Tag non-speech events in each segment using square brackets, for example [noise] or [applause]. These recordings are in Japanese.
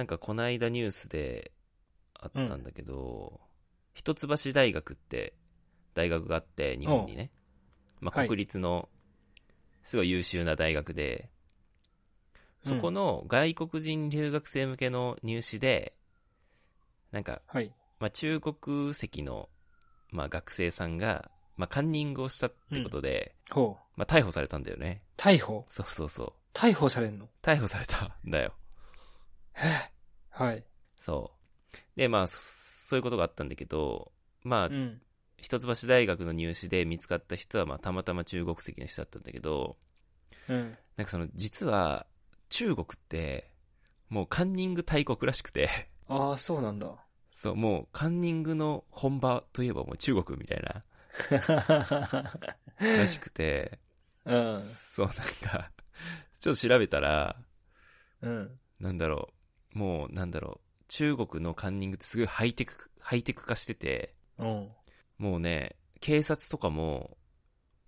なんかこの間ニュースであったんだけど、一橋大学って大学があって、日本にね。まあ、はい国立の、すごい優秀な大学で、そこの外国人留学生向けの入試で、なんか、はい。まあ、中国籍の、まあ、学生さんが、まあ、カンニングをしたってことで。まあ、逮捕されたんだよね。逮捕？そうそうそう。逮捕されんの？逮捕されたんだよ。はい。そう。で、まあ、そそういうことがあったんだけど、まあ、うん。一橋大学の入試で見つかった人は、まあ、たまたま中国籍の人だったんだけど、うん。なんかその、実は、中国って、もうカンニング大国らしくて、ああ、そうなんだ。そう、もうカンニングの本場といえばもう中国みたいな、[laughs] らしくて、うん。そう、なんか、ちょっと調べたら、うん。なんだろう、もう、なんだろう、中国のカンニングってすごいハイテク、ハイテク化してて、うん。もうね、警察とかも、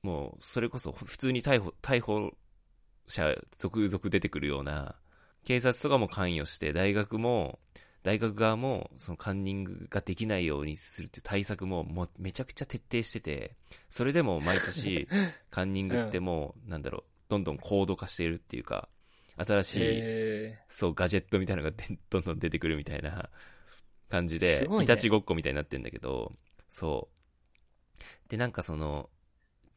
もう、それこそ普通に逮捕、逮捕者続々出てくるような、警察とかも関与して、大学も、大学側も、そのカンニングができないようにするっていう対策も、もうめちゃくちゃ徹底してて、それでも毎年、[laughs] カンニングってもう、なんだろう、どんどん高度化しているっていうか、新しい、えそう、ガジェットみたいなのがでどんどん出てくるみたいな感じで、いたちごっこみたいになってんだけど、そう。で、なんかその、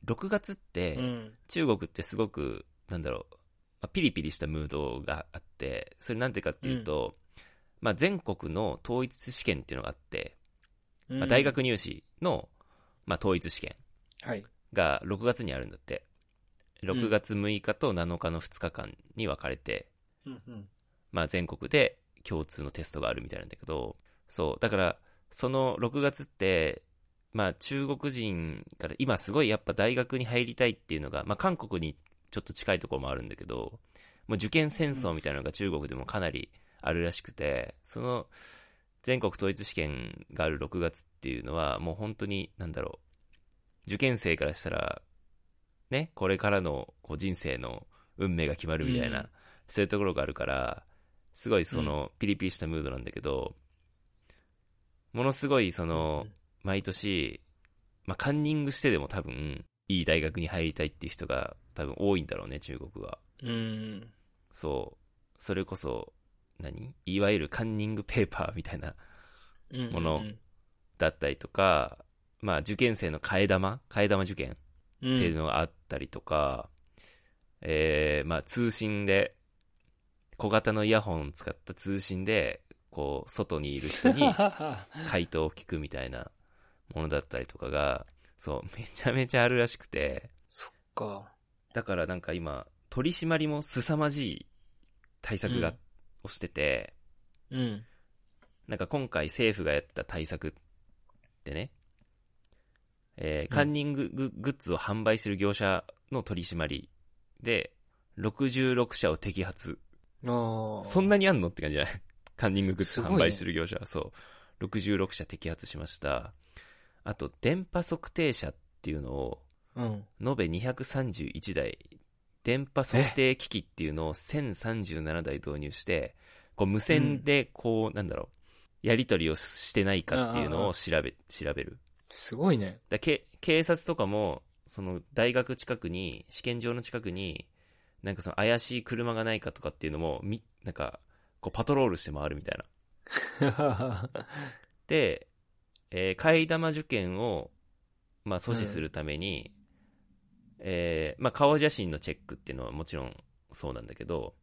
6月って。中国ってすごく、なんだろう、まあピリピリしたムードがあって、それなんてかっていうと、まあ全国の統一試験っていうのがあって、まあ大学入試の、まあ統一試験はい。が6月にあるんだって。6月6日と7日の2日間に分かれて、うんうん。まあ全国で共通のテストがあるみたいなんだけど、そう、だから、その6月って、まあ中国人から今すごいやっぱ大学に入りたいっていうのが、まあ韓国にちょっと近いところもあるんだけど、もう受験戦争みたいなのが中国でもかなりあるらしくて、その全国統一試験がある6月っていうのはもう本当になんだろう、受験生からしたら、ね、これからのこう人生の運命が決まるみたいな、うんそういうところがあるから、すごいその、ピリピリしたムードなんだけど、ものすごいその、毎年、まあ、カンニングしてでも多分、いい大学に入りたいっていう人が多分多いんだろうね、中国は。うん。そう。それこそ、何？いわゆるカンニングペーパーみたいな、うん。ものだったりとか、まあ、受験生の替え玉？替え玉受験？っっていうのがあったりとか、えー、まあ通信で、小型のイヤホンを使った通信で、こう、外にいる人に [laughs] 回答を聞くみたいなものだったりとかが、そう、めちゃめちゃあるらしくて、そっか。だからなんか今、取り締まりも凄まじい対策が、うんをしてて、うん。なんか今回政府がやった対策ってね、えーうんカンニングググッズを販売してる業者の取り締まりで、66社を摘発。そんなにあんのって感じじゃない？[laughs] カンニンググッズ販売してる業者は、そう。66社摘発しました。あと、電波測定車っていうのを、うん。延べ231台、電波測定機器っていうのを1037台導入して、こう無線でこう、なんだろう、やり取りをしてないかっていうのを調べ、調べる。すごいね。だけ警察とかも、その大学近くに、試験場の近くに、なんかその怪しい車がないかとかっていうのも、み、なんか、こうパトロールして回るみたいな。[laughs] で、えー替え玉受験を、まあ、阻止するために、えーまあ、顔写真のチェックっていうのはもちろんそうなんだけど、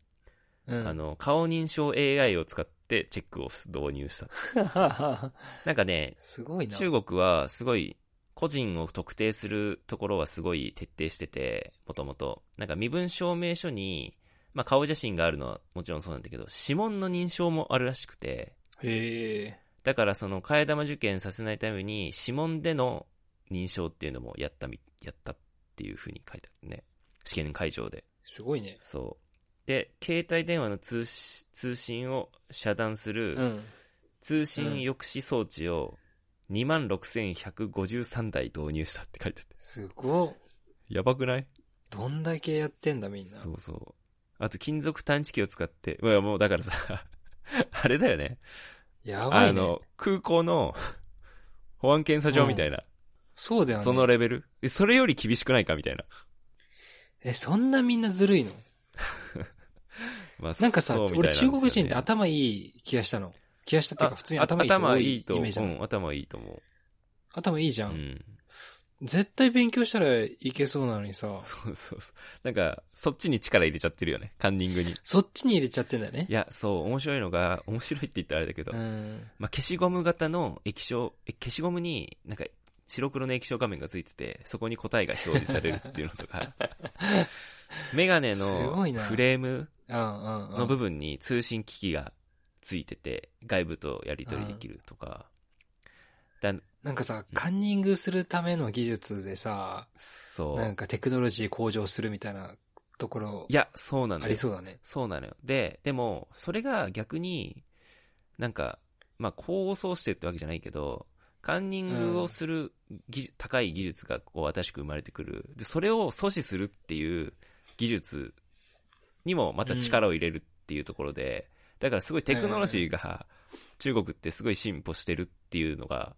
うん。あの、顔認証 AI を使ってチェックを導入した。[laughs] なんかね、すごいな。中国はすごい、個人を特定するところはすごい徹底してて、もともと。なんか身分証明書に、まあ、顔写真があるのはもちろんそうなんだけど、指紋の認証もあるらしくて、へえ。だからその替え玉受験させないために指紋での認証っていうのもやったみ、やったっていうふうに書いてあるね。試験会場で。すごいね。そう。で、携帯電話の通し通信を遮断するうん。通信抑止装置を26,153台導入したって書いてあって。すごっ。やばくない？どんだけやってんだみんな。そうそう。あと金属探知機を使って、もうだからさ、[laughs] あれだよね。やばいね。あの、空港の保安検査場みたいな、そうだよね。そのレベル？えそれより厳しくないか？みたいな。え、そんなみんなずるいの？[laughs] まあ、なんかさ、俺中国人って頭いい気がしたの。気がしたっていうか、普通に頭いい人頭多いいいと、イメージなのうん、頭いいと思う。頭いいじゃ。うんん。絶対勉強したらいけそうなのにさ、そうそうそう。なんか、そっちに力入れちゃってるよね。カンニングに。そっちに入れちゃってんだよねい。や、そう、面白いのが、面白いって言ったらあれだけど、うん。まあ、消しゴム型の液晶、え消しゴムになんか白黒の液晶画面がついてて、そこに答えが表示されるっていうのとか、[laughs] メガネすのフレーム。の部分に通信機器がついてて、外部とやり取りできるとか、だなんかさ、カンニングするための技術でさ、そう。なんかテクノロジー向上するみたいなところいや、そうなのあよりそうだね。そうなのよ。で、でも、それが逆に、なんか、まあ、構想してるってわけじゃないけど、カンニングをする高い技術がこう新しく生まれてくる。で、それを阻止するっていう技術にもまた力を入れるっていうところで、だからすごいテクノロジーが中国ってすごい進歩してるっていうのが、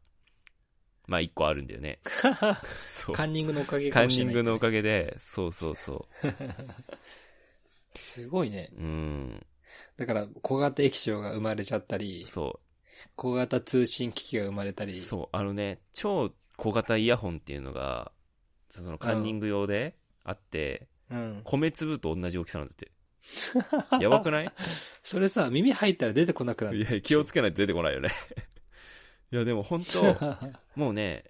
まあ一個あるんだよね。カンニングのおかげかカンもしれない、ニングのおかげで、そうそうそ [laughs] すごいね。う。うん。だから、小型液晶が生まれちゃったり、そう。小型通信機器が生まれたり。そう、あのね、超小型イヤホンっていうのが、そのカンニング用であって、うん。米粒と同じ大きさなんだって。やばくない？[laughs] それさ、耳入ったら出てこなくなる。いや、気をつけないと出てこないよね。[laughs] いや、でも本当 [laughs] もうね、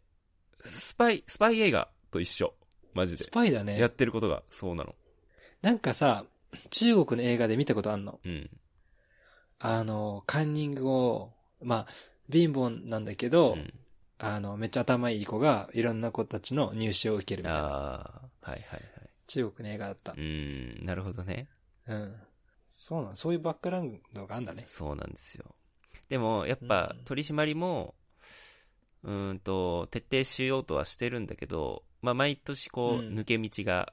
スパイ、スパイ映画と一緒。マジでス。パイだやねっ。てることが、そうなの。なんかさ、中国の映画で見たことあんの？うん。あの、カンニングを、まあ、貧乏なんだけど、うん、あの、めっちゃ頭いい子が、いろんな子たちの入試を受けるみたいな。ああ、はいはいはい。中国の映画だったう。ーん、なるほどね。うん。そうなん、そういうバックグラウンドがあんだね。そうなんですよ。でも、やっぱうん、取り締まりも、うーんと、徹底しようとはしてるんだけど、まあ、毎年こう、うん抜け道が、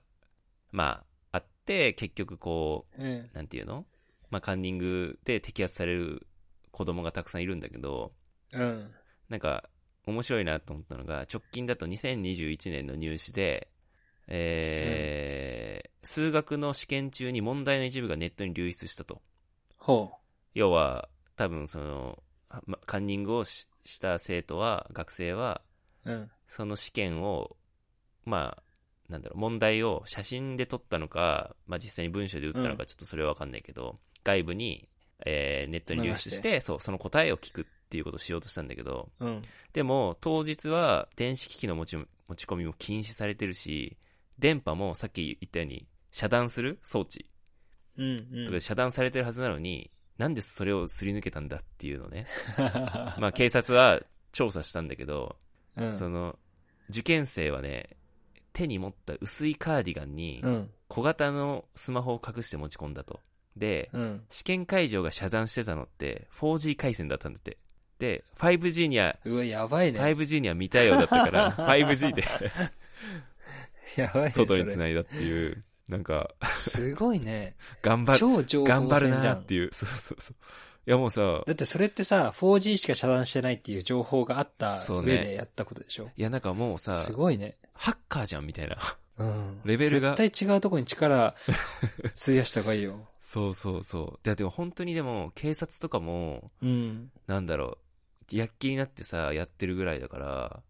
まあ、あって、結局こうんう、。なんていうの？まあ、カンニングで摘発される子供がたくさんいるんだけど、うん。なんか、面白いなと思ったのが、直近だと2021年の入試で、えー数学の試験中に問題の一部がネットに流出したと。ほ要は、多分その、カンニングをしした生徒は、学生は、う。うん。その試験を、まあ、なんだろう、問題を写真で撮ったのか、まあ実際に文章で打ったのか、ちょっとそれはわかんないけど、外部に、えーネットに流出して、そう、その答えを聞くっていうことをしようとしたんだけど、うん。でも、当日は電子機器の持ち持ち込みも禁止されてるし、電波もさっき言ったように、遮断する装置うん。うんとかで遮断されてるはずなのに、なんでそれをすり抜けたんだっていうのね。[laughs] まあ警察は調査したんだけど、うん。その、受験生はね、手に持った薄いカーディガンにうん。小型のスマホを隠して持ち込んだと。で、うん。試験会場が遮断してたのって 4G 回線だったんだって。で、5G には、うわ、やばいね。5G には未対応だったから、[laughs] 5G でやばいね。外に繋いだっていう、なんか、すごいね。[laughs] 頑張る、超情報頑張る戦じゃんなって。いう、そうそうそう。いやもうさ、だってそれってさ、4G しか遮断してないっていう情報があった上でやったことでしょ？いやなんかもうさす、ごいね。ハッカーじゃんみたいな。うん。レベルが絶対違うとこに力、費やした方がいいよ。そうそうそう。いやでも本当にでも、警察とかも、うん。なんだろう、躍起になってさ、やってるぐらいだから、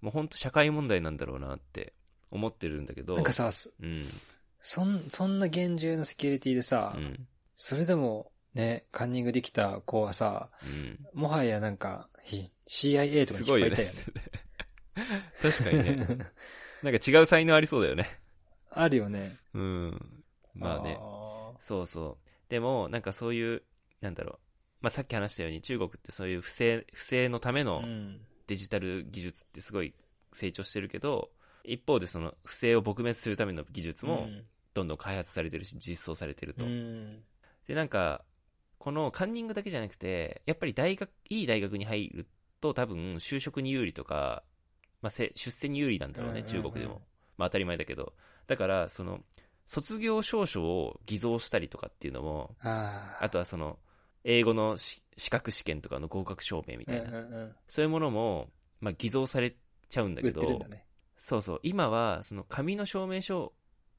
もう本当社会問題なんだろうなって思ってるんだけど。なんかさ、そうん、そん、そんな厳重なセキュリティでさ、うん、それでもね、カンニングできた子はさ、うん。もはやなんか、ひ CIA とかに引っ張りたいよね。[laughs] 確かにね。なんか違う才能ありそうだよね。[laughs] あるよね。うん。まあね。あそうそう。でも、なんかそういう、なんだろう。まあさっき話したように中国ってそういう不正、不正のためー。のうん。デジタル技術ってすごい成長してるけど、一方でその不正を撲滅するための技術もどんどん開発されてるし実装されてると。うん。で、なんか、このカンニングだけじゃなくて、やっぱり大学、いい大学に入ると多分就職に有利とか、まあ、せ出世に有利なんだろうね、中国でも。まあ当たり前だけど。だから、その、卒業証書を偽造したりとかっていうのも、ああ。あとはその、英語のし資格試験とかの合格証明みたいな、うんうんうん。そういうものも、まあ、偽造されちゃうんだ売けど、ね。そうそう、今は、その紙の証明書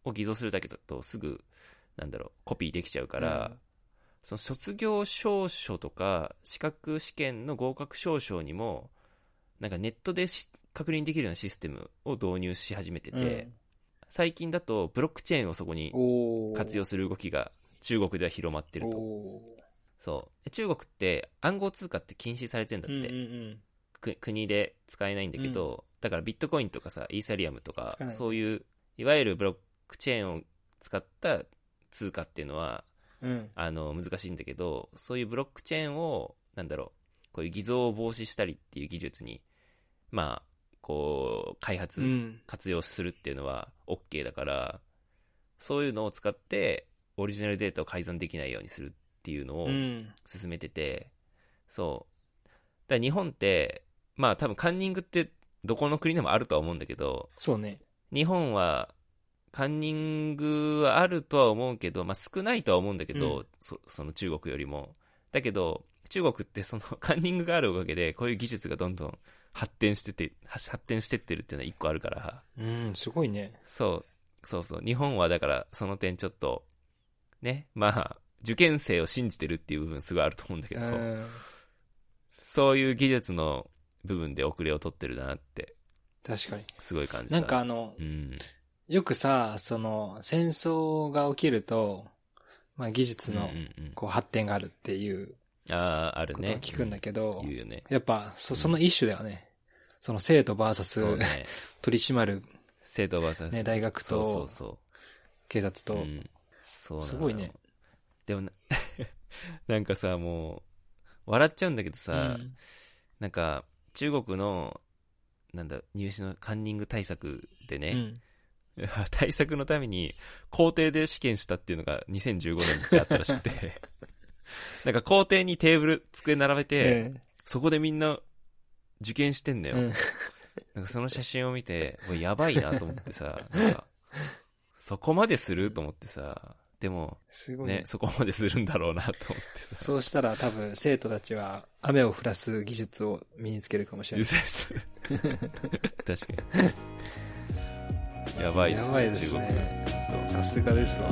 を偽造するだけだとすぐ、なんだろう、コピーできちゃうから、うんその卒業証書とか、資格試験の合格証書にも、なんかネットでし確認できるようなシステムを導入し始めてて、最近だとブロックチェーンをそこに活用する動きが中国では広まってると。おそう。で中国って暗号通貨って禁止されてんだって。ーうんうんうん。く国で使えないんだけど、だからビットコインとかさ、イーサリアムとかそういう、いわゆるブロックチェーンを使った通貨っていうのは、うん。あの、難しいんだけど、そういうブロックチェーンを、なんだろう、こういう偽造を防止したりっていう技術に、まあ、こう、開発、うん。活用するっていうのは OK だから、そういうのを使って、オリジナルデータを改ざんできないようにするっていうのをうん。進めてて、そう。だから日本って、まあ多分カンニングってどこの国でもあるとは思うんだけど、そうね。日本はカンニングはあるとは思うけど、まあ少ないとは思うんだけど、うんそその中国よりも。だけど、中国ってそのカンニングがあるおかげで、こういう技術がどんどん発展してて、発発展してってるっていうのは一個あるから、うん、すごいね。そう、そうそう。日本はだからその点ちょっと、ね、まあ、受験生を信じてるっていう部分すごいあると思うんだけど、うん。そういう技術の部分で遅れを取ってるなって、確かに。すごい感じた。なんかあの、うん。よくさ、その、戦争が起きると、まあ技術のこう発展があるっていうああ、あるね。聞くんだけど、言うよね。やっぱ、そその一種だよね。その生徒 VS そうね。[laughs] 取り締まる生徒 VS、ね大学とそうそうそ警察と、う。うん。そうすごいね。でもな、[laughs] なんかさ、もう、笑っちゃうんだけどさ、うんなんか、中国の、なんだ、入試のカンニング対策でね、うん [laughs] 対策のために、校庭で試験したっていうのが2015年ってあったらしくて、なんか校庭にテーブル、机並べて、えそこでみんな受験してんだよ。なんかその写真を見て、これやばいなと思ってさ、なんか、そこまですると思ってさ、でも、ねね、そこまでするんだろうなと思ってさ。そうしたら多分生徒たちは雨を降らす技術を身につけるかもしれない。[laughs] 確かに。[laughs] やばいですやばいですね。さすがですわ。